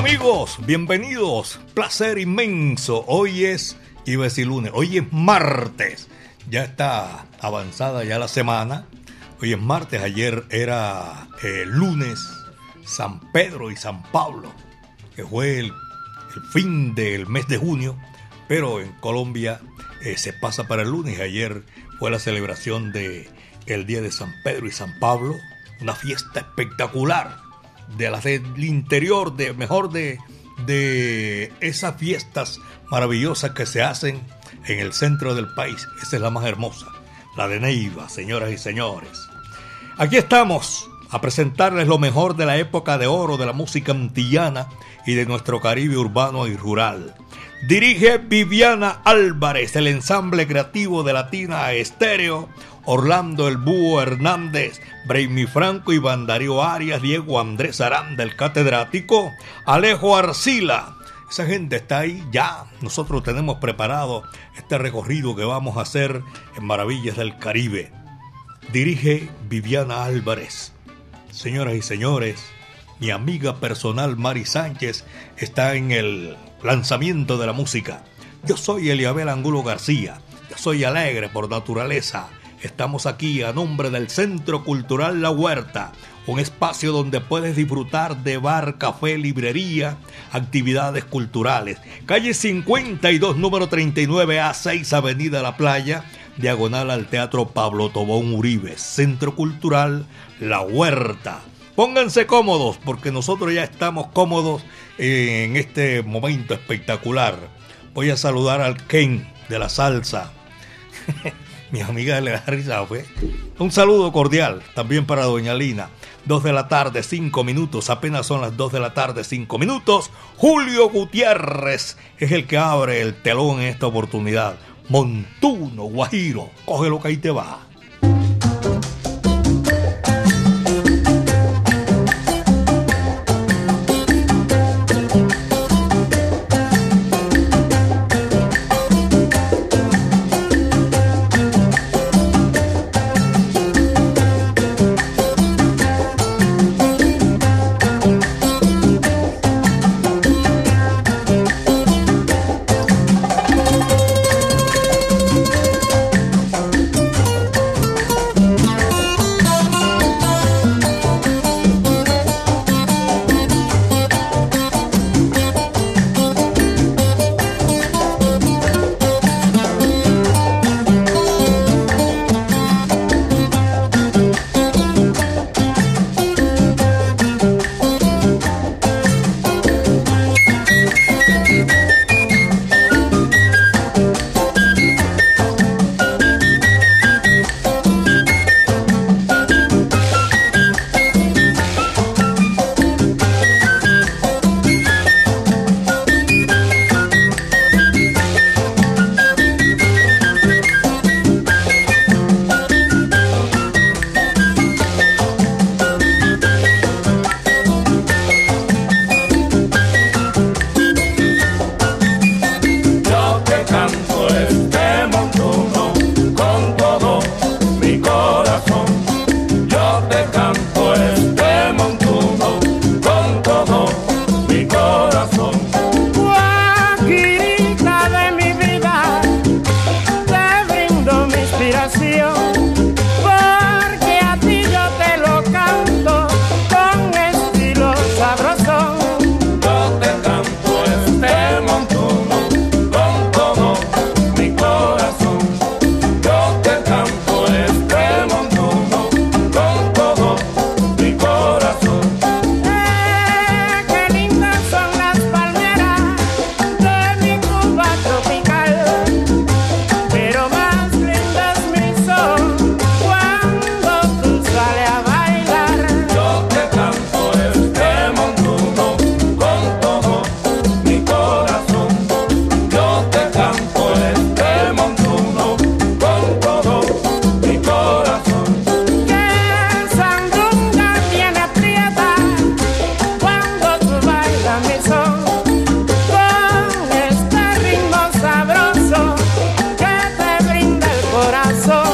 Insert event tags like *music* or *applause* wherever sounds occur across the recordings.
Amigos, bienvenidos. Placer inmenso. Hoy es, iba a decir lunes, hoy es martes. Ya está avanzada ya la semana. Hoy es martes, ayer era eh, lunes, San Pedro y San Pablo, que fue el, fin del mes de junio, pero en Colombia eh, se pasa para el lunes. Ayer fue la celebración de el día de San Pedro y San Pablo, una fiesta espectacular de las del interior, de mejor de, de esas fiestas maravillosas que se hacen en el centro del país. Esa es la más hermosa, la de Neiva, señoras y señores. Aquí estamos a presentarles lo mejor de la época de oro de la música antillana y de nuestro Caribe urbano y rural. Dirige Viviana Álvarez, el ensamble creativo de Latina Estéreo, Orlando El Búho Hernández, Braimi Franco, y Darío Arias, Diego Andrés Aranda, el catedrático, Alejo Arcila. Esa gente está ahí ya. Nosotros tenemos preparado este recorrido que vamos a hacer en Maravillas del Caribe. Dirige Viviana Álvarez. Señoras y señores, mi amiga personal Mari Sánchez está en el lanzamiento de la música. Yo soy Eliabel Angulo García. Yo soy alegre por naturaleza Estamos aquí a nombre del Centro Cultural La Huerta, un espacio donde puedes disfrutar de bar, café, librería, actividades culturales. Calle 52, número 39 A6, Avenida La Playa, diagonal al Teatro Pablo Tobón Uribe, Centro Cultural La Huerta. Pónganse cómodos porque nosotros ya estamos cómodos en este momento espectacular. Voy a saludar al Ken de la salsa. *laughs* mi amiga le da risa, fue. Un saludo cordial también para doña Lina. Dos de la tarde, cinco minutos, apenas son las dos de la tarde, cinco minutos. Julio Gutiérrez es el que abre el telón en esta oportunidad. Montuno, Guajiro, coge lo que ahí te va. corazón.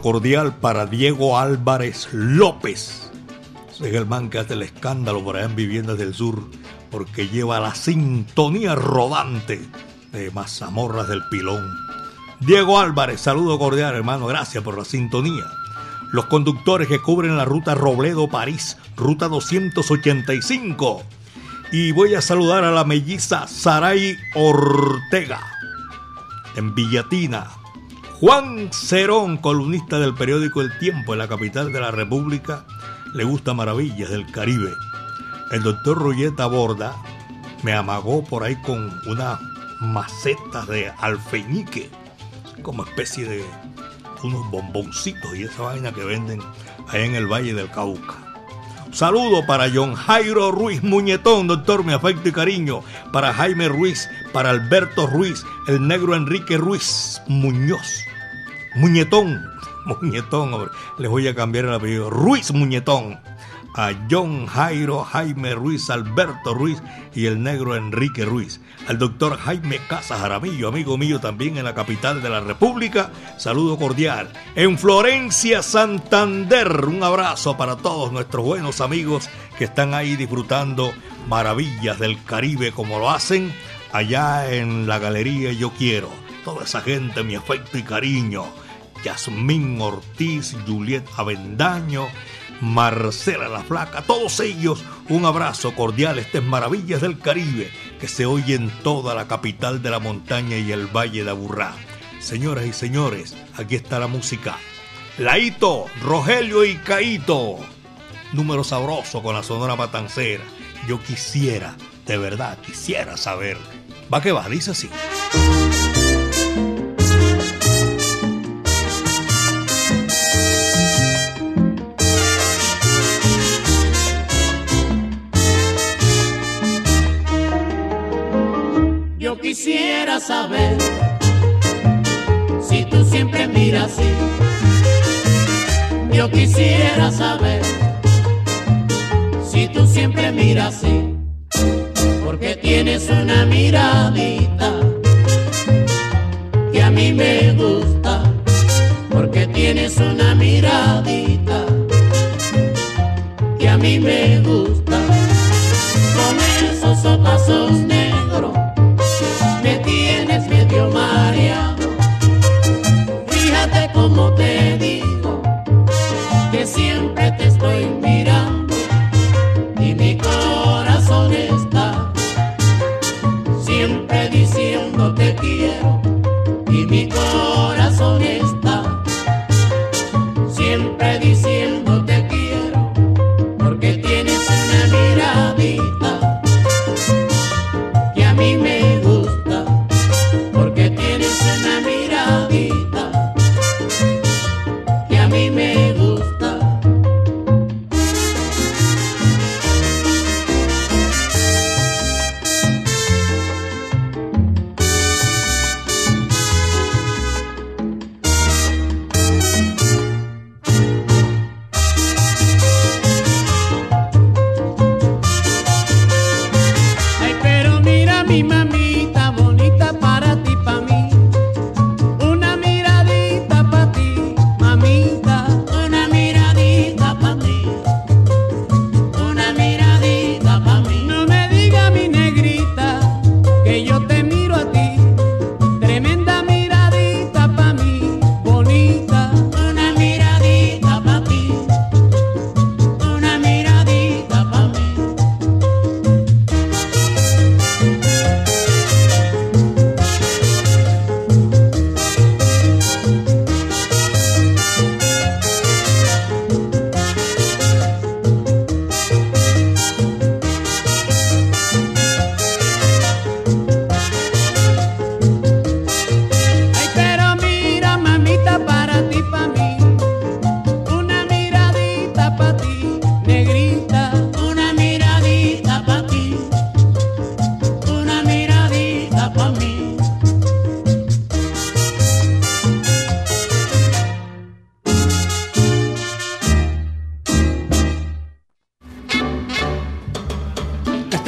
Cordial para Diego Álvarez López. Es el man que hace el escándalo por allá en Viviendas del Sur porque lleva la sintonía rodante de Mazamorras del Pilón. Diego Álvarez, saludo cordial hermano, gracias por la sintonía. Los conductores que cubren la ruta Robledo-París, ruta 285. Y voy a saludar a la melliza Saray Ortega en Villatina. Juan Cerón, columnista del periódico El Tiempo en la capital de la República, le gusta Maravillas del Caribe. El doctor Rulleta Borda me amagó por ahí con una maceta de alfeñique, como especie de unos bomboncitos y esa vaina que venden ahí en el Valle del Cauca. Saludo para John Jairo Ruiz Muñetón, doctor, mi afecto y cariño. Para Jaime Ruiz, para Alberto Ruiz, el negro Enrique Ruiz Muñoz. Muñetón, Muñetón. Les voy a cambiar el apellido. Ruiz Muñetón. A John Jairo, Jaime Ruiz, Alberto Ruiz y el negro Enrique Ruiz. Al doctor Jaime Casa Jaramillo, amigo mío también en la capital de la República. Saludo cordial. En Florencia, Santander. Un abrazo para todos nuestros buenos amigos que están ahí disfrutando maravillas del Caribe como lo hacen allá en la Galería Yo Quiero. Toda esa gente, mi afecto y cariño Yasmín Ortiz, Juliet Avendaño, Marcela la Flaca, todos ellos un abrazo cordial. Estas Maravillas del Caribe que se oye en toda la capital de la montaña y el Valle de Aburrá. Señoras y señores, aquí está la música. Laito, Rogelio y Caito. Número sabroso con la sonora matancera. Yo quisiera, de verdad, quisiera saber. Va que va, dice así. quisiera saber si tú siempre miras así. Yo quisiera saber si tú siempre miras así. Porque tienes una miradita que a mí me gusta. Porque tienes una miradita que a mí me gusta. Con esos pasos negros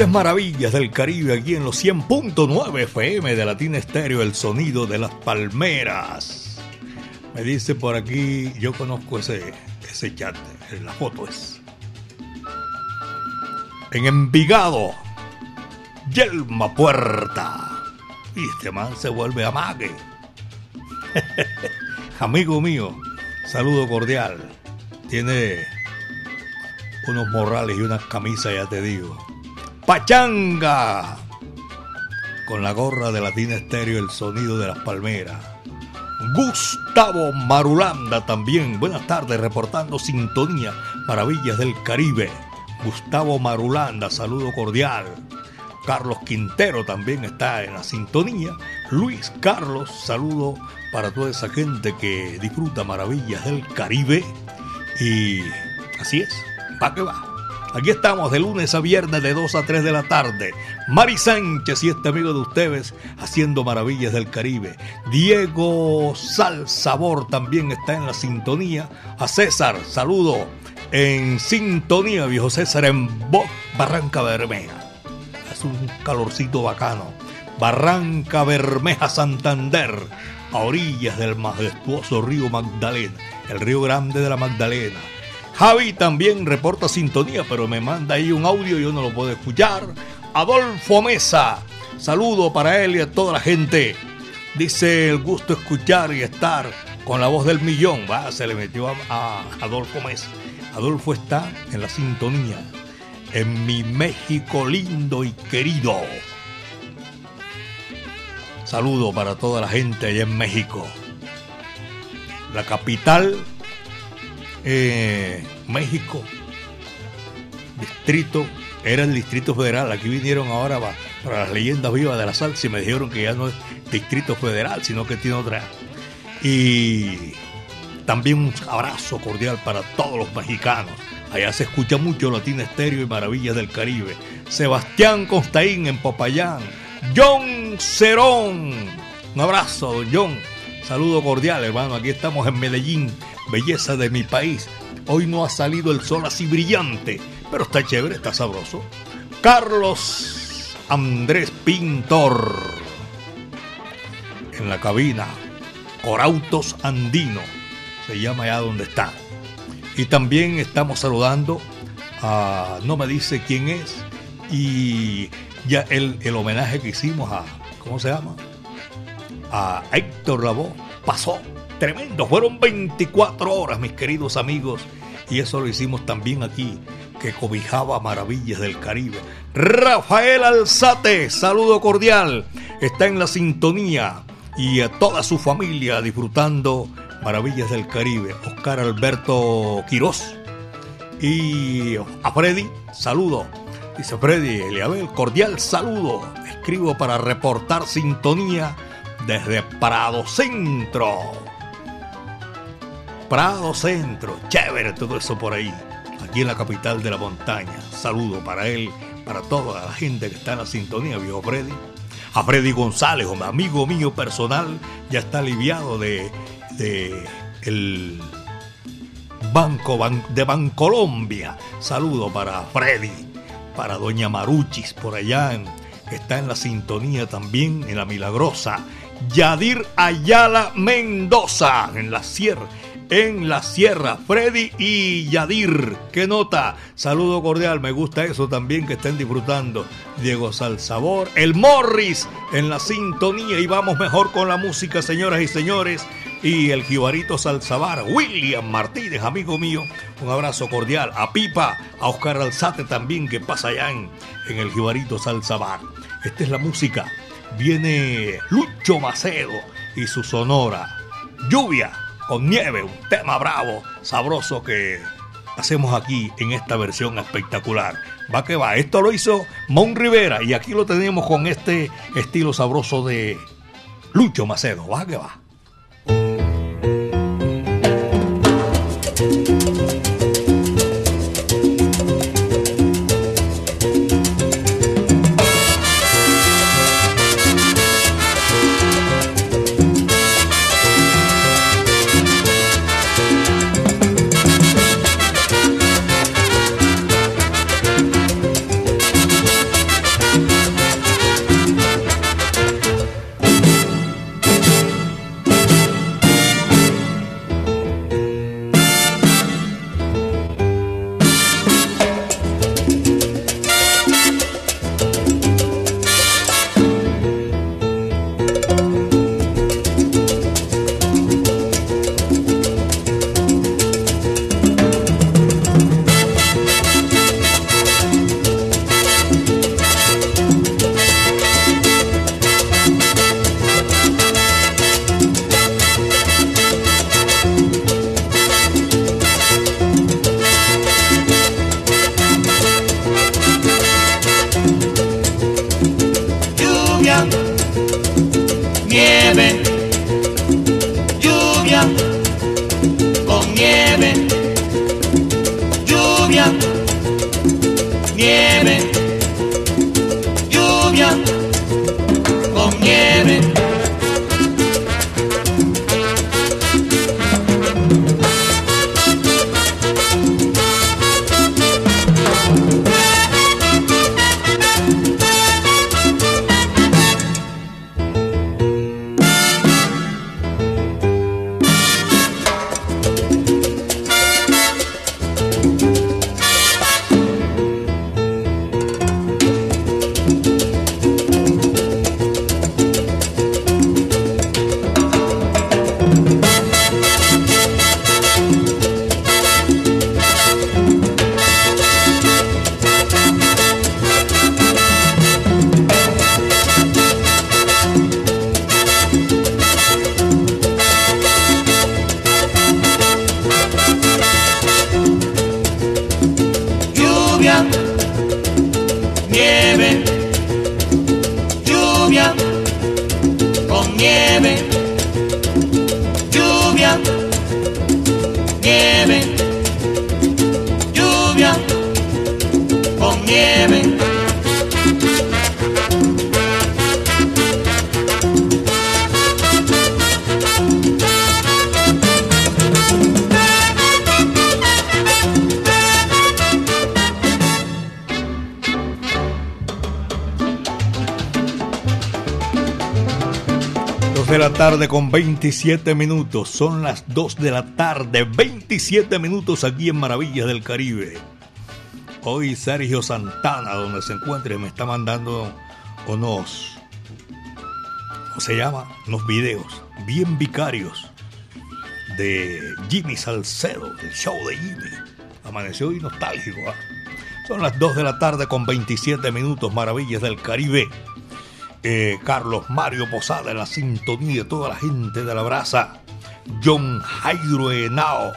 maravillas del Caribe aquí en los 100.9 FM de Latina Estéreo, el sonido de las palmeras. Me dice por aquí, yo conozco ese, ese chat, la foto es. En Envigado, Yelma Puerta. Y este man se vuelve a mague. *laughs* Amigo mío, saludo cordial. Tiene unos morrales y unas camisas, ya te digo. Pachanga. Con la gorra de Latina Estéreo, el sonido de las palmeras. Gustavo Marulanda también. Buenas tardes, reportando sintonía, maravillas del Caribe. Gustavo Marulanda, saludo cordial. Carlos Quintero también está en la sintonía. Luis Carlos, saludo para toda esa gente que disfruta maravillas del Caribe. Y así es, va que va. Aquí estamos de lunes a viernes de 2 a 3 de la tarde. Mari Sánchez y este amigo de ustedes haciendo maravillas del Caribe. Diego Sal Sabor también está en la sintonía. A César, saludo en sintonía, viejo César, en Barranca Bermeja. Es un calorcito bacano. Barranca Bermeja, Santander, a orillas del majestuoso río Magdalena, el río grande de la Magdalena Javi también reporta sintonía, pero me manda ahí un audio y yo no lo puedo escuchar. Adolfo Mesa, saludo para él y a toda la gente. Dice el gusto escuchar y estar con la voz del millón. Va, se le metió a, Adolfo Mesa. Adolfo está en la sintonía. En mi México lindo y querido. Saludo para toda la gente allá en México. La capital eh, México, distrito, era el Distrito Federal. Aquí vinieron ahora para, las leyendas vivas de la salsa y me dijeron que ya no es Distrito Federal, sino que tiene otra. Y también un abrazo cordial para todos los mexicanos. Allá se escucha mucho Latina Estéreo y Maravillas del Caribe. Sebastián Constaín en Popayán. John Cerón. Un abrazo, don John. Saludo cordial, hermano. Aquí estamos en Medellín, belleza de mi país. Hoy no ha salido el sol así brillante, pero está chévere, está sabroso. Carlos Andrés Pintor en la cabina. Corautos Andino se llama ya donde está. Y también estamos saludando a, no me dice quién es, y ya el, el homenaje que hicimos a, ¿cómo se llama? A Héctor Lavoe pasó tremendo. Fueron 24 horas, mis queridos amigos. Y eso lo hicimos también aquí, que cobijaba maravillas del Caribe. Rafael Alzate, saludo cordial. Está en la sintonía y a toda su familia disfrutando maravillas del Caribe. Oscar Alberto Quirós. Y a Freddy, saludo. Dice Freddy Eliabel, cordial saludo. Escribo para reportar sintonía desde Prado Centro. Prado Centro, chévere todo eso por ahí, aquí en la capital de la montaña. Saludo para él, para toda la gente que está en la sintonía, viejo Freddy. A Freddy González, amigo mío personal, ya está aliviado de, el Banco de Bancolombia. Saludo para Freddy, para Doña Maruchis por allá, en, está en la sintonía también, en la Milagrosa. Yadir Ayala Mendoza, en la sierra en la sierra. Freddy y Yadir, ¿qué nota? Saludo cordial, me gusta eso también que estén disfrutando. Diego Salsabor, el Morris en la sintonía y vamos mejor con la música, señoras y señores. Y el Jibarito Salsabar, William Martínez, amigo mío, un abrazo cordial. A Pipa, a Oscar Alzate también, que pasa allá en, en el Jibarito Salsabar. Esta es la música. Viene Lucho Macedo y su sonora. Lluvia con nieve, un tema bravo, sabroso que hacemos aquí en esta versión espectacular. Va que va, esto lo hizo Mon Rivera y aquí lo tenemos con este estilo sabroso de Lucho Macedo. Va que va. Con 27 minutos. Son las 2 de la tarde, 27 minutos aquí en Maravillas del Caribe. Hoy Sergio Santana, donde se encuentre, me está mandando unos, ¿cómo se llama? Unos videos bien vicarios de Jimmy Salcedo, del show de Jimmy. Amaneció hoy nostálgico. ¿ah? Son las 2 de la tarde con 27 minutos, Maravillas del Caribe. Eh, Carlos Mario Posada la sintonía, toda la gente de la brasa, John Jairo Henao,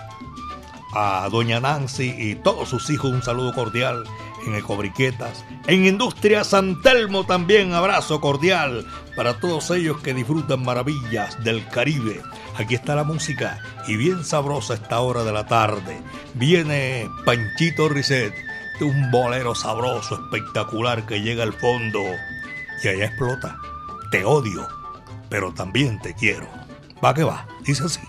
a Doña Nancy y todos sus hijos un saludo cordial en Ecobriquetas, en Industria San Telmo también abrazo cordial para todos ellos que disfrutan maravillas del Caribe. Aquí está la música y bien sabrosa esta hora de la tarde. Viene Panchito Risset, un bolero sabroso, espectacular que llega al fondo y allá explota. Te odio, pero también te quiero. Va que va, dice así.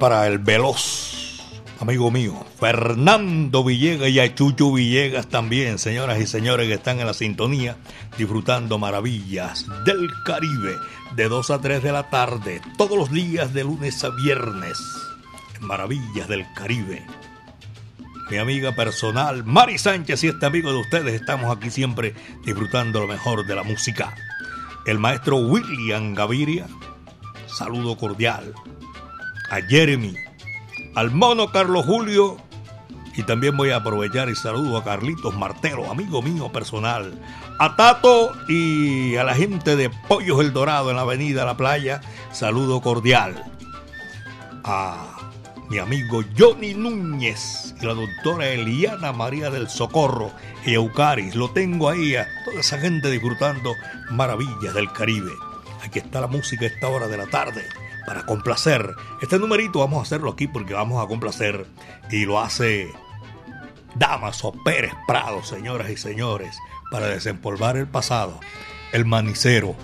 Para el veloz, amigo mío, Fernando Villegas y a Villegas también, señoras y señores que están en la sintonía, disfrutando maravillas del Caribe de 2 a 3 de la tarde, todos los días de lunes a viernes. Maravillas del Caribe. Mi amiga personal, Mari Sánchez y este amigo de ustedes, estamos aquí siempre disfrutando lo mejor de la música. El maestro William Gaviria, saludo cordial a Jeremy, al mono Carlos Julio y también voy a aprovechar y saludo a Carlitos Martelo, amigo mío personal, a Tato y a la gente de Pollos El Dorado en la avenida La Playa, saludo cordial. A mi amigo Johnny Núñez y la doctora Eliana María del Socorro y Eucaris, lo tengo ahí a toda esa gente disfrutando maravillas del Caribe. Aquí está la música a esta hora de la tarde para complacer. Este numerito vamos a hacerlo aquí porque vamos a complacer y lo hace Damaso Pérez Prado, señoras y señores, para desempolvar el pasado. El manicero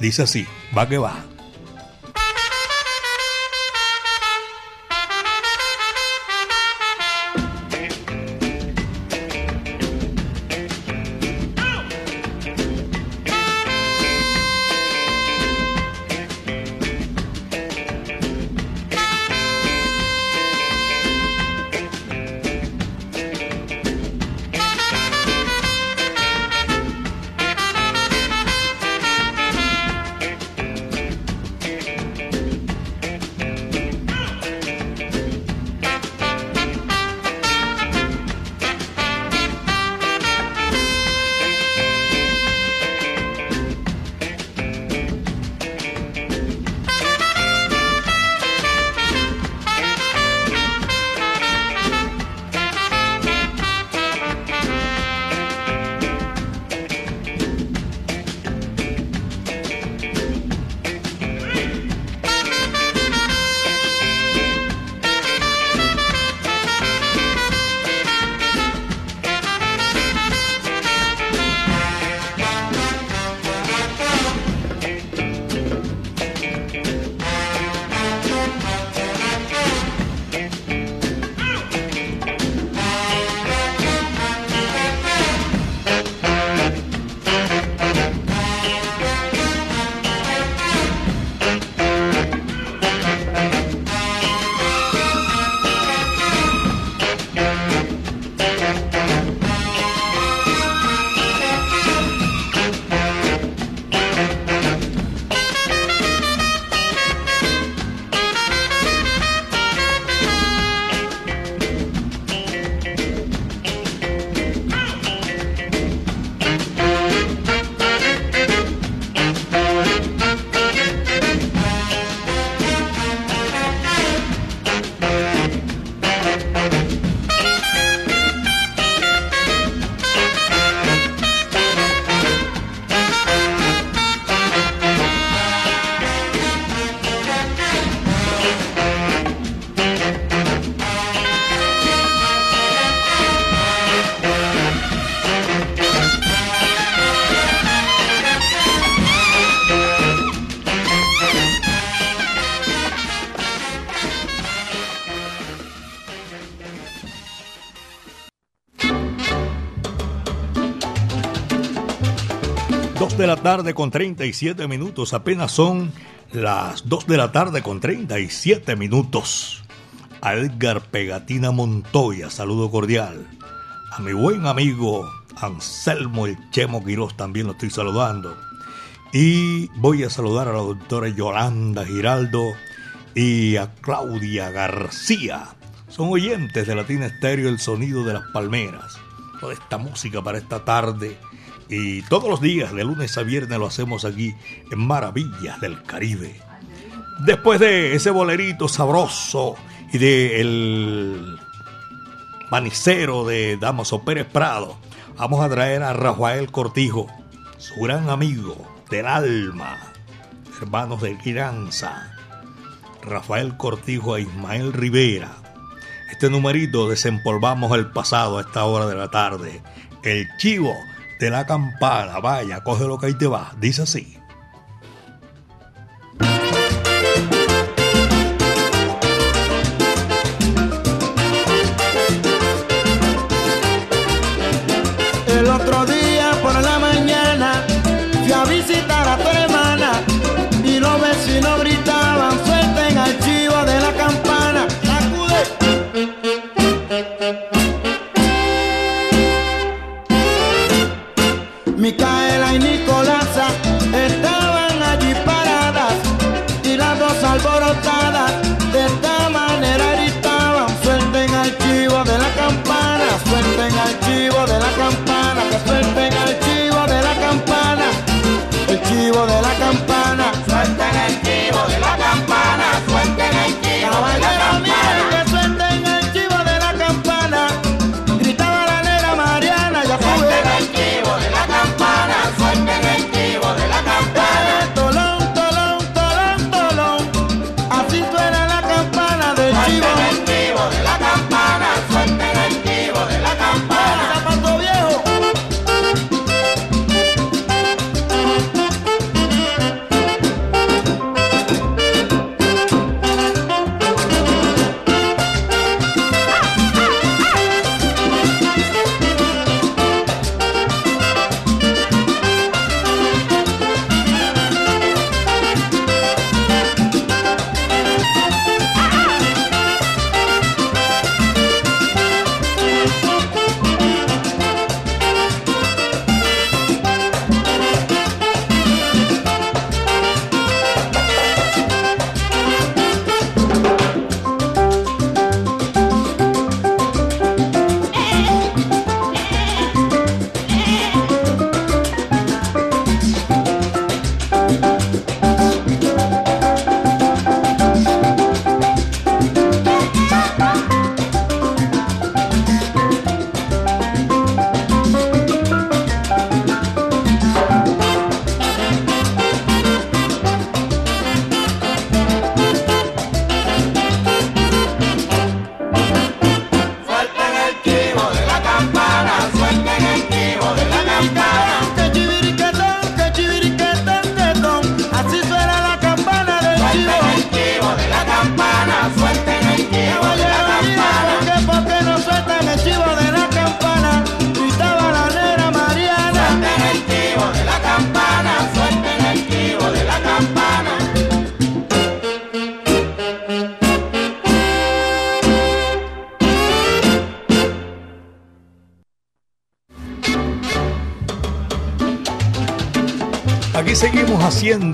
dice así, va que va. De la tarde con 37 minutos. Apenas son las 2 de la tarde con 37 minutos. A Edgar Pegatina Montoya, saludo cordial. A mi buen amigo Anselmo el Chemo Quirós también lo estoy saludando. Y voy a saludar a la doctora Yolanda Giraldo y a Claudia García. Son oyentes de Latina Estéreo El Sonido de las Palmeras. toda esta música para esta tarde. Y todos los días, de lunes a viernes, lo hacemos aquí en Maravillas del Caribe. Después de ese bolerito sabroso y de el manicero de Damaso Pérez Prado, vamos a traer a Rafael Cortijo, su gran amigo del alma, hermanos de crianza. Rafael Cortijo e Ismael Rivera. Este numerito desempolvamos el pasado a esta hora de la tarde. El chivo de la campana, vaya, coge lo que ahí te va, dice así.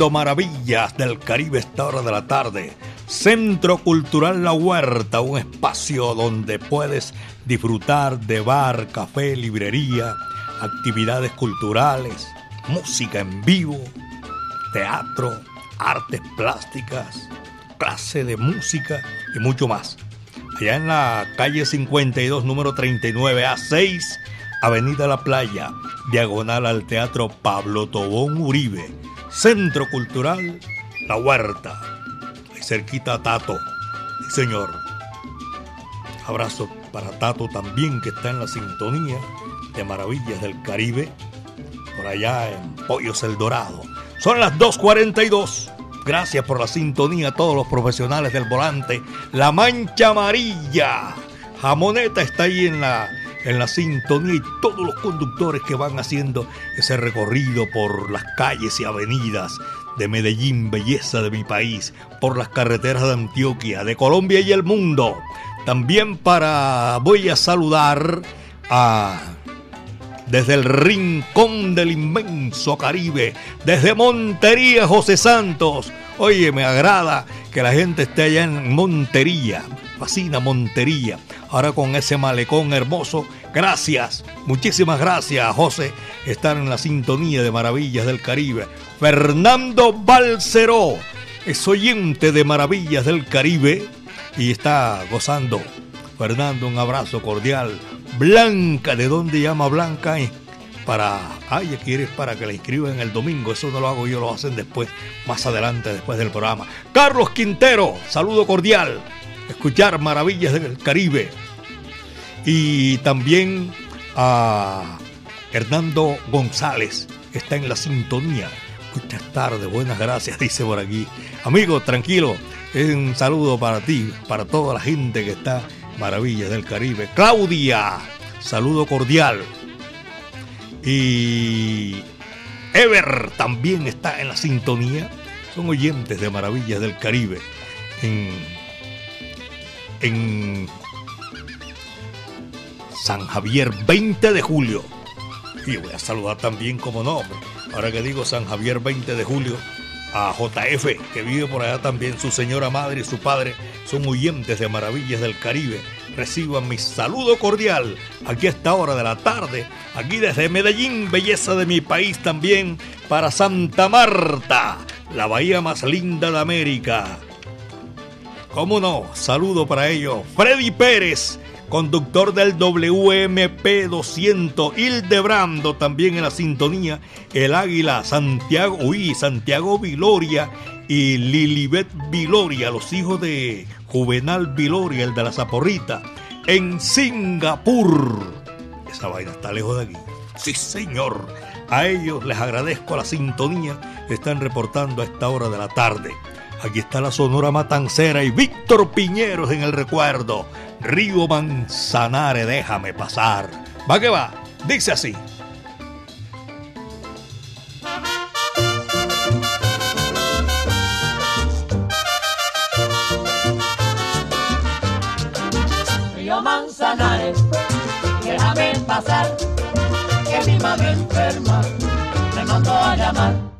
Maravillas del Caribe esta hora de la tarde. Centro Cultural La Huerta, un espacio donde puedes disfrutar de bar, café, librería, actividades culturales, música en vivo, teatro, artes plásticas, clase de música y mucho más. Allá en la calle 52, número 39 A6, Avenida La Playa, diagonal al Teatro Pablo Tobón Uribe Centro Cultural La Huerta. Ahí cerquita Tato. Sí, señor. Abrazo para Tato también, que está en la sintonía de Maravillas del Caribe. Por allá en Pollos El Dorado. Son las 2.42. Gracias por la sintonía a todos los profesionales del volante. La Mancha Amarilla. Jamoneta está ahí en la en la sintonía y todos los conductores que van haciendo ese recorrido por las calles y avenidas de Medellín, belleza de mi país, por las carreteras de Antioquia, de Colombia y el mundo. También para voy a saludar a desde el rincón del inmenso Caribe, desde Montería, José Santos. Oye, me agrada que la gente esté allá en Montería, fascina Montería ahora con ese malecón hermoso Gracias, muchísimas gracias, José. Estar en la sintonía de Maravillas del Caribe. Fernando Balceró es oyente de Maravillas del Caribe y está gozando. Fernando, un abrazo cordial. Blanca, ¿de dónde llama Blanca? Para, ay, quieres para que la inscriban el domingo. Eso no lo hago yo, lo hacen después, más adelante, después del programa. Carlos Quintero, saludo cordial. Escuchar Maravillas del Caribe y también a Hernando González, está en la sintonía. Muchas tardes, buenas gracias, dice por aquí. Amigo, tranquilo, un saludo para ti, para toda la gente que está Maravillas del Caribe. Claudia, saludo cordial. Y Ever también está en la sintonía. Son oyentes de Maravillas del Caribe. En San Javier, 20 de julio. Y voy a saludar también, como no, ahora que digo San Javier 20 de julio, a JF, que vive por allá también, su señora madre y su padre son huyentes de maravillas del Caribe. Reciban mi saludo cordial aquí a esta hora de la tarde, aquí desde Medellín, belleza de mi país también, para Santa Marta, la bahía más linda de América. ¿Cómo no? Saludo para ellos. Freddy Pérez, conductor del WMP 200, Hildebrando también en la sintonía, el Águila, Santiago, uy, Santiago Viloria y Lilibet Viloria, los hijos de Juvenal Viloria, el de la Zaporrita, en Singapur. Esa vaina está lejos de aquí. Sí, señor. A ellos les agradezco la sintonía que están reportando a esta hora de la tarde. Aquí está la Sonora Matancera y Víctor Piñeros en el recuerdo. Río Manzanares, déjame pasar. Va que va, dice así. Río Manzanares, déjame pasar, que mi madre enferma me mandó a llamar.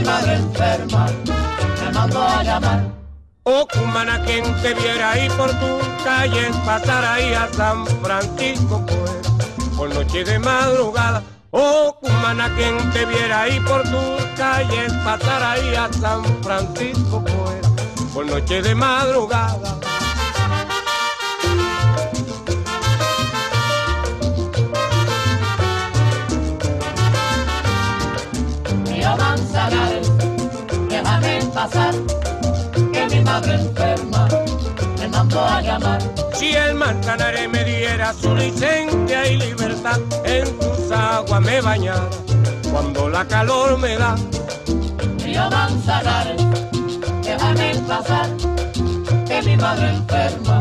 madre enferma a llamar. Oh, cumana, quien te viera ahí por tu calle, pasar ahí a San Francisco, pues, por noche de madrugada. Oh, cumana, quien te viera ahí por tu calle, pasar ahí a San Francisco, pues, por noche de madrugada. Déjame pasar madre enferma me mandó a llamar. Si el Manzanares me diera su licencia y libertad, en sus aguas me bañara cuando la calor me da. Río Manzanares, déjame pasar, que mi madre enferma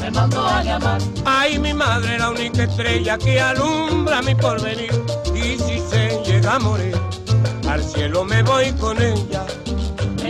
me mandó a llamar. Ay, mi madre, la única estrella que alumbra mi porvenir, y si se llega a morir, al cielo me voy con ella.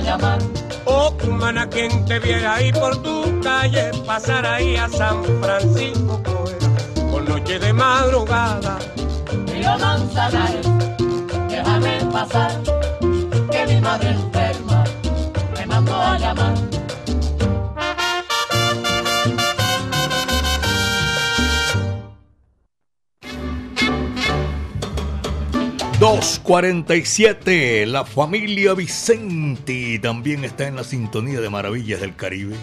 a llamar. Oh, cumana, quien te viera ahí por tu calle, pasar ahí a San Francisco, pues, por noche de madrugada. Río Manzanares, déjame pasar, que mi madre enferma me mandó a llamar. 247, la familia Vicenti también está en la sintonía de Maravillas del Caribe.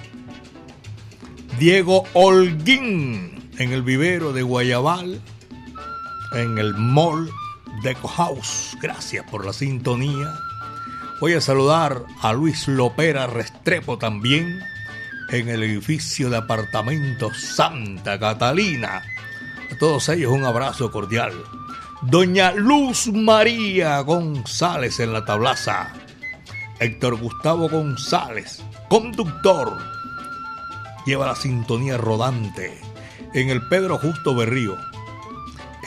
Diego Holguín en el vivero de Guayabal, en el mall Deco House. Gracias por la sintonía. Voy a saludar a Luis Lopera Restrepo también en el edificio de apartamentos Santa Catalina. A todos ellos un abrazo cordial. Doña Luz María González en la tablaza. Héctor Gustavo González, conductor. Lleva la sintonía rodante en el Pedro Justo Berrío.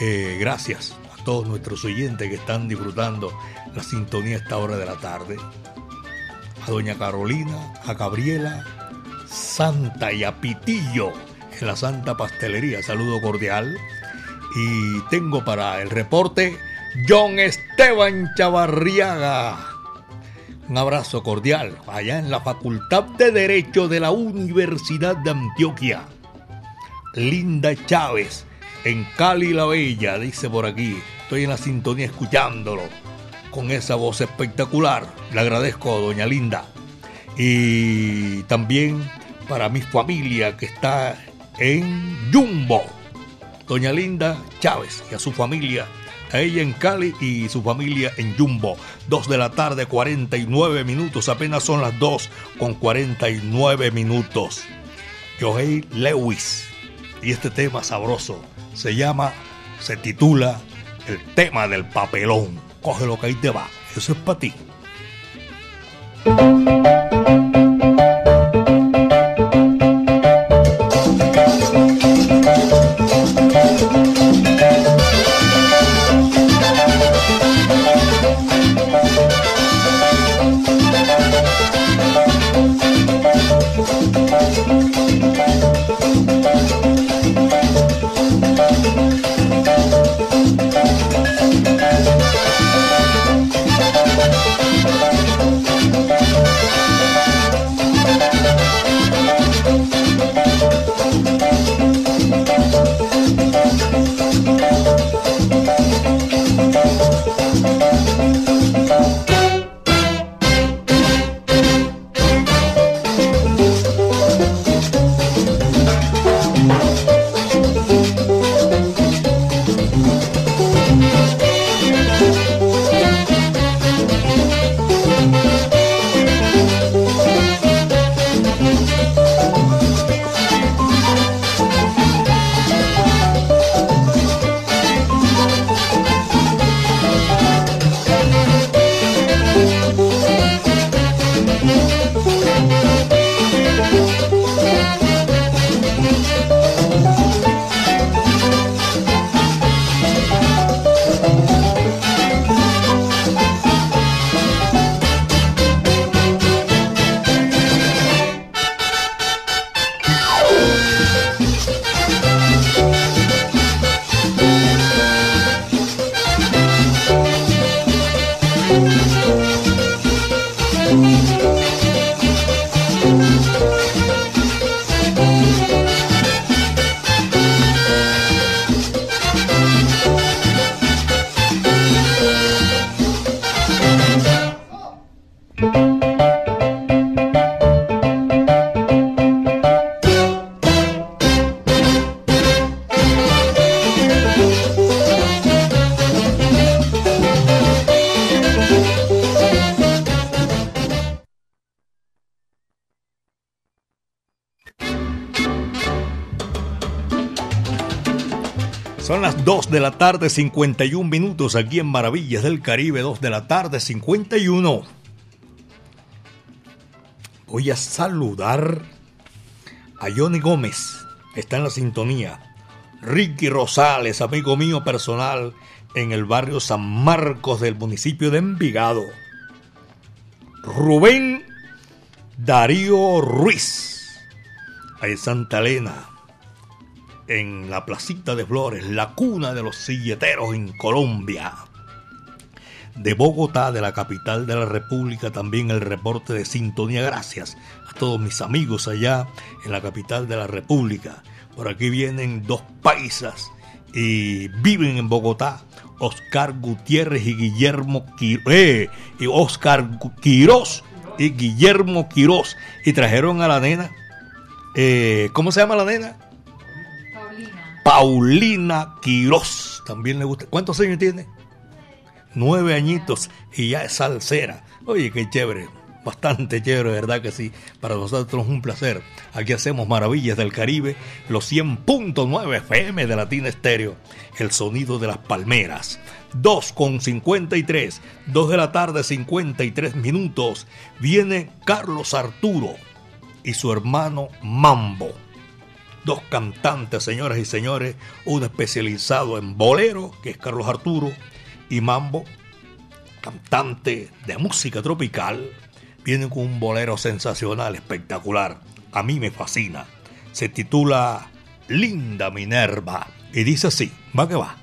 Eh, gracias a todos nuestros oyentes que están disfrutando la sintonía a esta hora de la tarde. A doña Carolina, a Gabriela, Santa y a Pitillo en la Santa Pastelería. Saludo cordial. Y tengo para el reporte John Esteban Chavarriaga. Un abrazo cordial allá en la Facultad de Derecho de la Universidad de Antioquia. Linda Chávez, en Cali la Bella, dice por aquí. Estoy en la sintonía escuchándolo con esa voz espectacular. Le agradezco doña Linda. Y también para mi familia que está en Jumbo. Doña Linda Chávez y a su familia, a ella en Cali y su familia en Jumbo. Dos de la tarde, 49 minutos, apenas son las dos con 49 minutos. Joey Lewis y este tema sabroso se llama, se titula El tema del papelón. Coge lo que ahí te va, eso es para ti. Son las 2 de la tarde, 51 minutos aquí en Maravillas del Caribe, 2 de la tarde, 51. Voy a saludar a Johnny Gómez, está en la sintonía. Ricky Rosales, amigo mío personal, en el barrio San Marcos del municipio de Envigado. Rubén Darío Ruiz, en Santa Elena en la placita de Flores, la cuna de los silleteros en Colombia. De Bogotá, de la capital de la República, también el reporte de sintonía. Gracias a todos mis amigos allá en la capital de la República. Por aquí vienen dos paisas y viven en Bogotá. Oscar Gutiérrez y Guillermo Quirós, eh, y Oscar Quirós y Guillermo Quirós y trajeron a la nena, eh, ¿cómo se llama la nena? Paulina Quiroz. También le gusta. ¿Cuántos años tiene? Nueve añitos y ya es salsera. Oye, qué chévere. Bastante chévere, ¿verdad que sí? Para nosotros un placer. Aquí hacemos Maravillas del Caribe, los 100.9 FM de Latina Estéreo, el sonido de las palmeras. 2 con 53, 2 de la tarde 53 minutos. Viene Carlos Arturo y su hermano Mambo. Dos cantantes, señoras y señores, uno especializado en bolero, que es Carlos Arturo, y Mambo, cantante de música tropical, viene con un bolero sensacional, espectacular. A mí me fascina. Se titula Linda Minerva y dice así, va que va.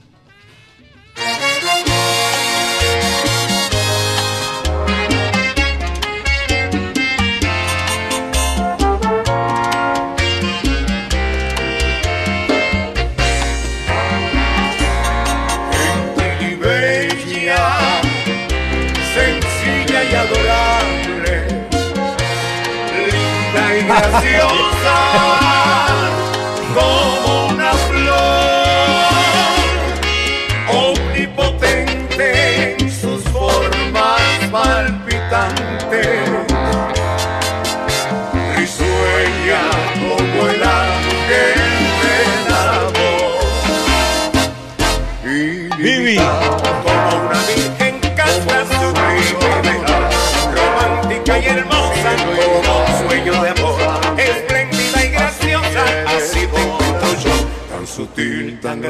Como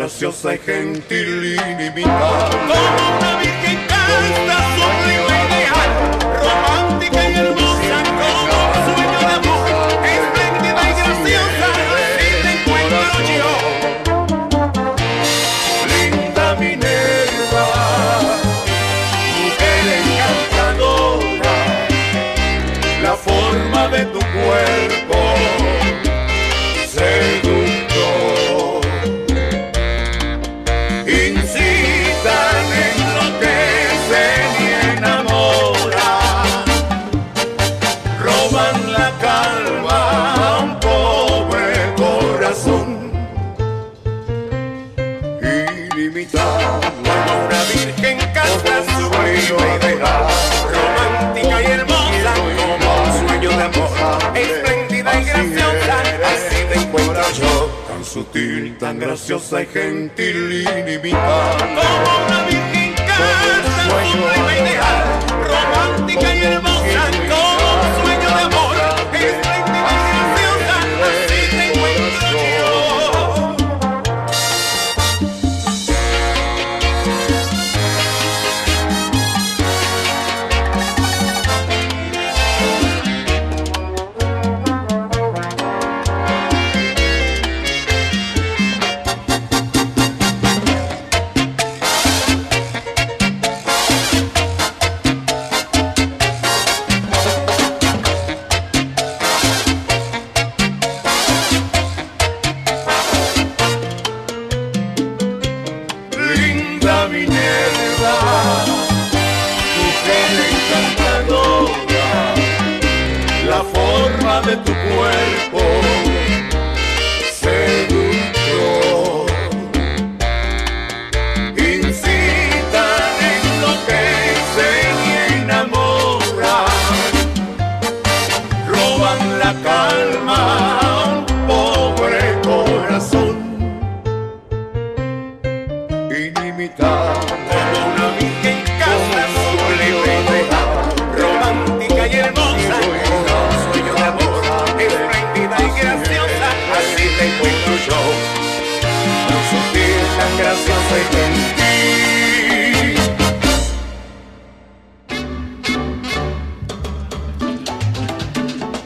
graciosa y gentil ilimitada. Como una virgen canta sublime tan graciosa y gentil ilimitada, como una virgen casta sublime ideal,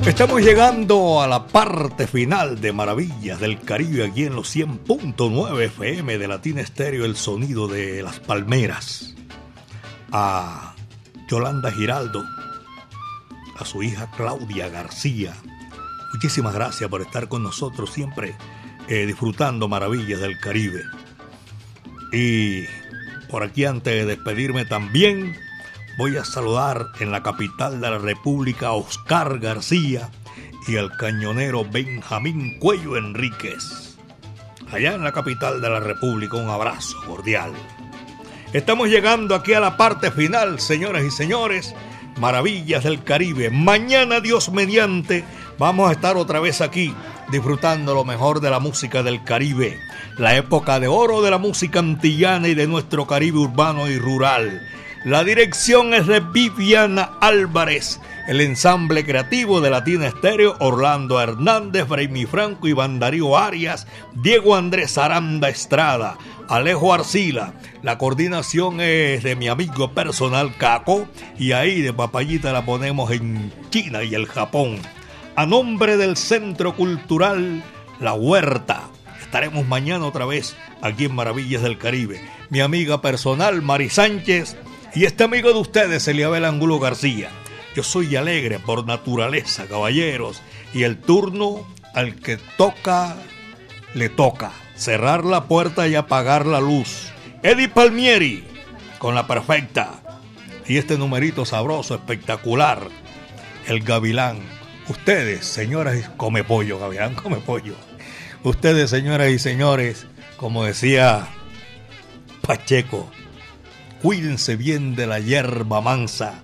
Estamos llegando a la parte final de Maravillas del Caribe aquí en los 100.9 FM de Latina Estéreo, el sonido de las palmeras. A Yolanda Giraldo, a su hija Claudia García. Muchísimas gracias por estar con nosotros siempre eh, disfrutando Maravillas del Caribe. Y por aquí antes de despedirme también voy a saludar en la capital de la República a Oscar García y al cañonero Benjamín Cuello Enríquez. allá en la capital de la República. Un abrazo cordial. Estamos llegando aquí a la parte final, señoras y señores. Maravillas del Caribe. Mañana, Dios mediante, vamos a estar otra vez aquí disfrutando lo mejor de la música del Caribe, la época de oro de la música antillana y de nuestro Caribe urbano y rural. La dirección es de Viviana Álvarez, el ensamble creativo de Latina Estéreo, Orlando Hernández, Braimi Franco, y Darío Arias, Diego Andrés Aranda Estrada, Alejo Arcila. La coordinación es de mi amigo personal Caco y ahí de papayita la ponemos en China y el Japón. A nombre del Centro Cultural La Huerta. Estaremos mañana otra vez aquí en Maravillas del Caribe. Mi amiga personal Mari Sánchez y este amigo de ustedes, Eliabel Angulo García. Yo soy alegre por naturaleza, caballeros, y el turno al que toca, le toca cerrar la puerta y apagar la luz. Eddie Palmieri, con la perfecta. Y este numerito sabroso, espectacular. El gavilán. Ustedes, señoras, come pollo, gavilán, come pollo. Ustedes, señoras y señores, como decía Pacheco, cuídense bien de la hierba mansa,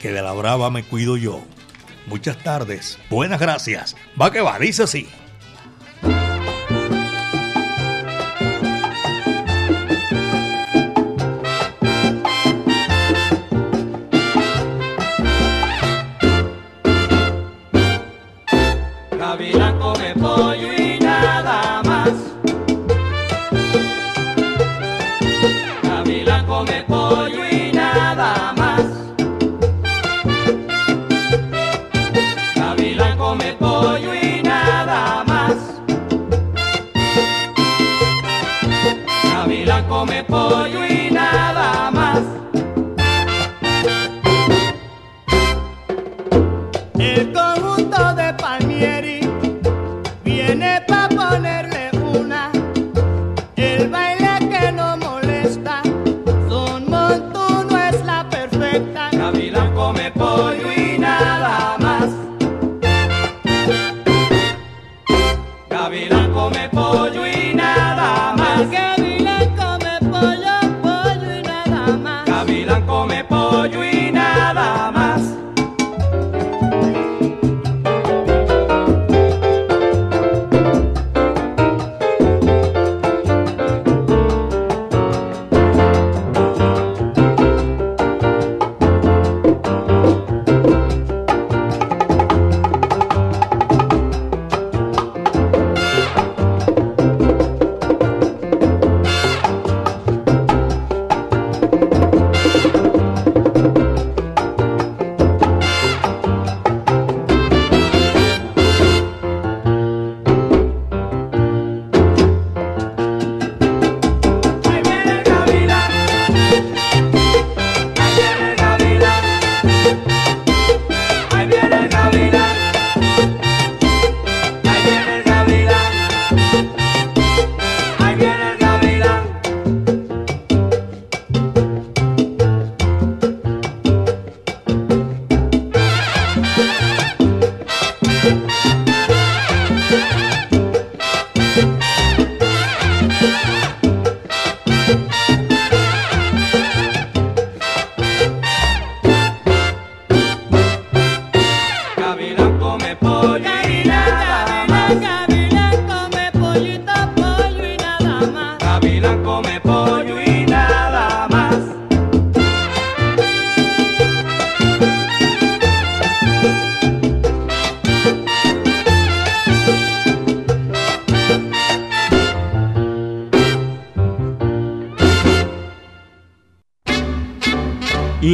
que de la brava me cuido yo. Muchas tardes, buenas gracias. Va que va, dice así.